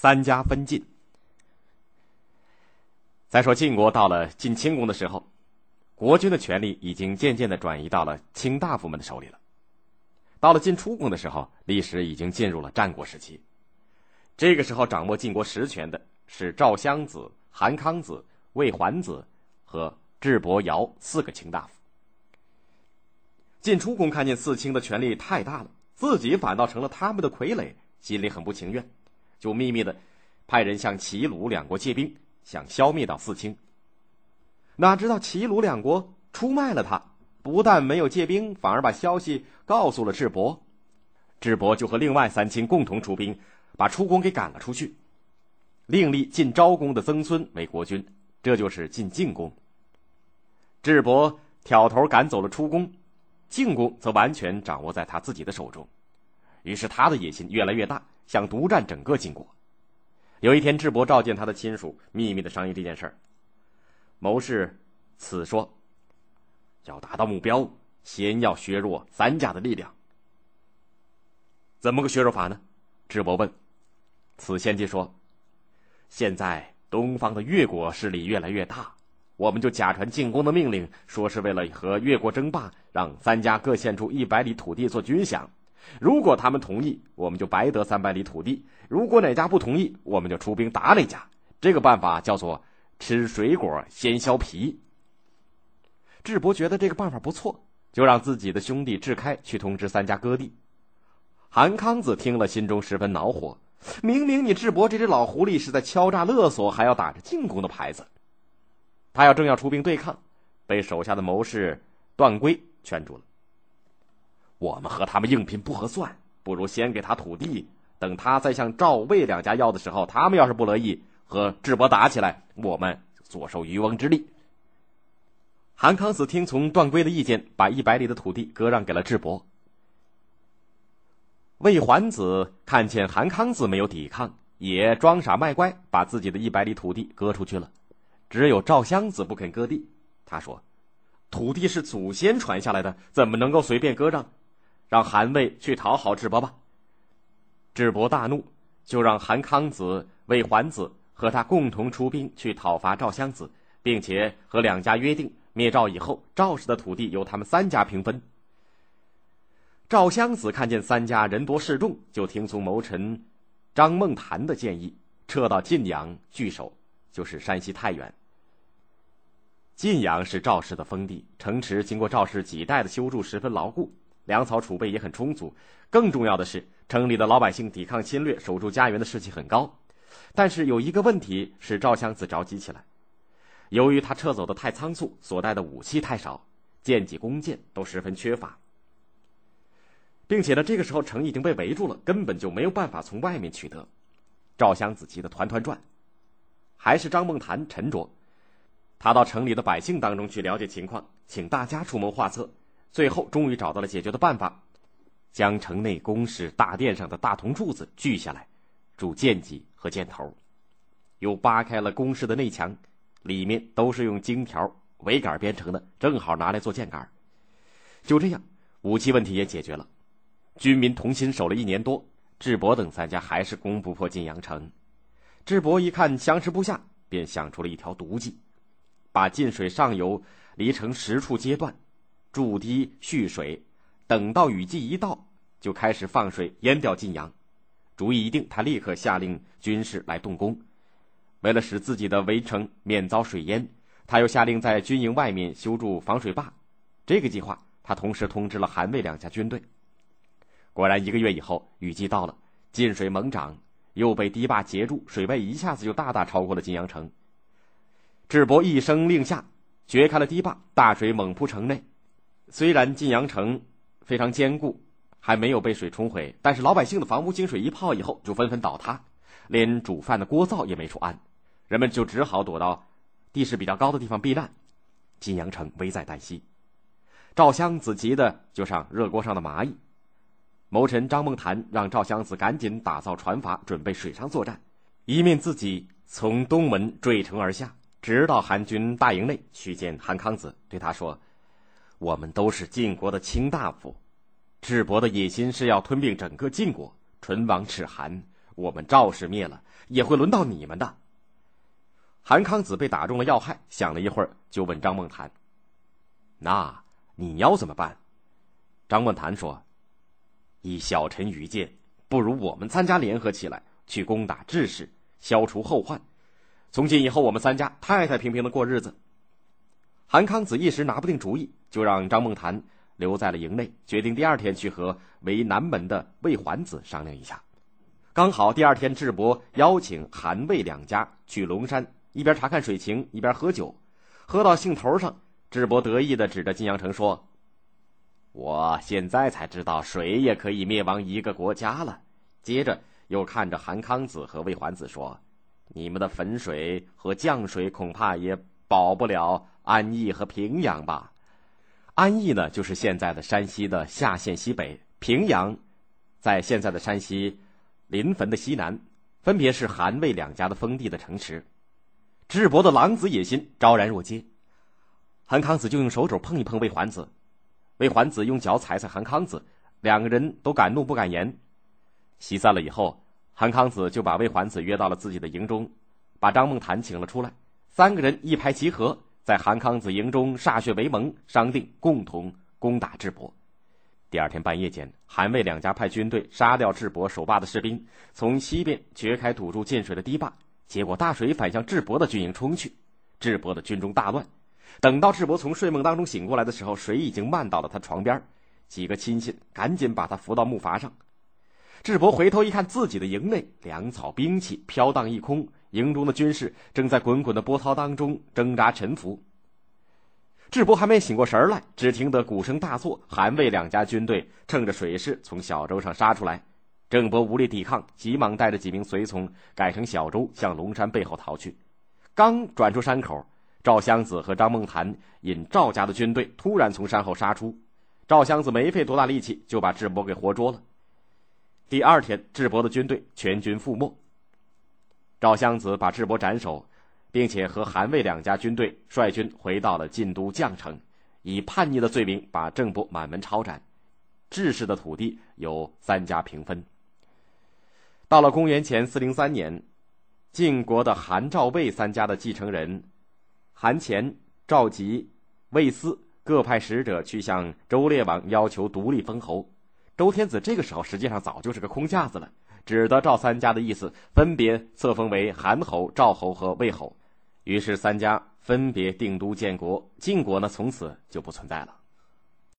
三家分晋。再说晋国到了晋清公的时候，国君的权力已经渐渐的转移到了卿大夫们的手里了。到了晋出公的时候，历史已经进入了战国时期。这个时候，掌握晋国实权的是赵襄子、韩康子、魏桓子和智伯、尧四个卿大夫。晋出公看见四卿的权力太大了，自己反倒成了他们的傀儡，心里很不情愿，就秘密的派人向齐鲁两国借兵，想消灭到四卿。哪知道齐鲁两国出卖了他，不但没有借兵，反而把消息告诉了智伯。智伯就和另外三卿共同出兵，把出公给赶了出去，另立晋昭公的曾孙为国君，这就是晋晋公。智伯挑头赶走了出公。晋公则完全掌握在他自己的手中，于是他的野心越来越大，想独占整个晋国。有一天，智伯召见他的亲属，秘密的商议这件事儿。谋士此说：“要达到目标，先要削弱三家的力量。怎么个削弱法呢？”智伯问。此先帝说：“现在东方的越国势力越来越大。”我们就假传进攻的命令，说是为了和越国争霸，让三家各献出一百里土地做军饷。如果他们同意，我们就白得三百里土地；如果哪家不同意，我们就出兵打哪家。这个办法叫做吃水果先削皮。智伯觉得这个办法不错，就让自己的兄弟智开去通知三家割地。韩康子听了，心中十分恼火：明明你智伯这只老狐狸是在敲诈勒索，还要打着进攻的牌子。他要正要出兵对抗，被手下的谋士段圭劝住了。我们和他们硬拼不合算，不如先给他土地，等他再向赵魏两家要的时候，他们要是不乐意和智伯打起来，我们坐收渔翁之利。韩康子听从段圭的意见，把一百里的土地割让给了智伯。魏桓子看见韩康子没有抵抗，也装傻卖乖，把自己的一百里土地割出去了。只有赵襄子不肯割地，他说：“土地是祖先传下来的，怎么能够随便割让？让韩魏去讨好智伯吧。”智伯大怒，就让韩康子、魏桓子和他共同出兵去讨伐赵襄子，并且和两家约定，灭赵以后，赵氏的土地由他们三家平分。赵襄子看见三家人多势众，就听从谋臣张孟谈的建议，撤到晋阳据守。就是山西太原。晋阳是赵氏的封地，城池经过赵氏几代的修筑，十分牢固，粮草储备也很充足。更重要的是，城里的老百姓抵抗侵略、守住家园的士气很高。但是有一个问题使赵襄子着急起来，由于他撤走的太仓促，所带的武器太少，剑戟弓箭都十分缺乏，并且呢，这个时候城已经被围住了，根本就没有办法从外面取得。赵襄子急得团团转。还是张梦谈沉着，他到城里的百姓当中去了解情况，请大家出谋划策，最后终于找到了解决的办法，将城内宫室大殿上的大铜柱子锯下来，铸剑戟和箭头，又扒开了宫室的内墙，里面都是用荆条苇杆编成的，正好拿来做箭杆。就这样，武器问题也解决了，军民同心守了一年多，智伯等三家还是攻不破晋阳城。智伯一看相持不下，便想出了一条毒计，把晋水上游离城十处阶段筑堤蓄水，等到雨季一到，就开始放水淹掉晋阳。主意一定，他立刻下令军士来动工。为了使自己的围城免遭水淹，他又下令在军营外面修筑防水坝。这个计划，他同时通知了韩魏两家军队。果然，一个月以后，雨季到了，晋水猛涨。又被堤坝截住，水位一下子就大大超过了晋阳城。智伯一声令下，掘开了堤坝，大水猛扑城内。虽然晋阳城非常坚固，还没有被水冲毁，但是老百姓的房屋经水一泡以后就纷纷倒塌，连煮饭的锅灶也没处安，人们就只好躲到地势比较高的地方避难。晋阳城危在旦夕，赵襄子急的就像热锅上的蚂蚁。谋臣张梦谈让赵襄子赶紧打造船筏，准备水上作战，一面自己从东门坠城而下，直到韩军大营内去见韩康子，对他说：“我们都是晋国的卿大夫，智伯的野心是要吞并整个晋国，唇亡齿寒，我们赵氏灭了，也会轮到你们的。韩康子被打中了要害，想了一会儿，就问张梦谈：“那你要怎么办？”张梦谈说：“以小臣愚见，不如我们三家联合起来，去攻打智氏，消除后患。从今以后，我们三家太太平平的过日子。”韩康子一时拿不定主意，就让张梦谈留在了营内，决定第二天去和为南门的魏桓子商量一下。刚好第二天，智伯邀请韩魏两家去龙山，一边查看水情，一边喝酒。喝到兴头上，智伯得意的指着晋阳城说：“我现在才知道水也可以灭亡一个国家了。”接着又看着韩康子和魏桓子说：“你们的汾水和绛水恐怕也保不了。”安邑和平阳吧，安邑呢就是现在的山西的夏县西北，平阳在现在的山西临汾的西南，分别是韩魏两家的封地的城池。智伯的狼子野心昭然若揭，韩康子就用手肘碰一碰魏桓子，魏桓子用脚踩踩韩康子，两个人都敢怒不敢言。席散了以后，韩康子就把魏桓子约到了自己的营中，把张梦谈请了出来，三个人一拍即合。在韩康子营中歃血为盟，商定共同攻打智伯。第二天半夜间，韩魏两家派军队杀掉智伯守坝的士兵，从西边掘开堵住进水的堤坝，结果大水反向智伯的军营冲去。智伯的军中大乱。等到智伯从睡梦当中醒过来的时候，水已经漫到了他床边。几个亲信赶紧把他扶到木筏上。智伯回头一看，自己的营内粮草兵器飘荡一空。营中的军士正在滚滚的波涛当中挣扎沉浮。智伯还没醒过神来，只听得鼓声大作，韩魏两家军队趁着水势从小舟上杀出来。郑伯无力抵抗，急忙带着几名随从改成小舟向龙山背后逃去。刚转出山口，赵襄子和张梦谈引赵家的军队突然从山后杀出。赵襄子没费多大力气就把智伯给活捉了。第二天，智伯的军队全军覆没。赵襄子把智伯斩首，并且和韩魏两家军队率军回到了晋都绛城，以叛逆的罪名把郑伯满门抄斩。智氏的土地由三家平分。到了公元前四零三年，晋国的韩、赵、魏三家的继承人韩虔、赵吉、魏斯各派使者去向周烈王要求独立封侯。周天子这个时候实际上早就是个空架子了。只得赵三家的意思，分别册封为韩侯、赵侯和魏侯，于是三家分别定都建国，晋国呢从此就不存在了。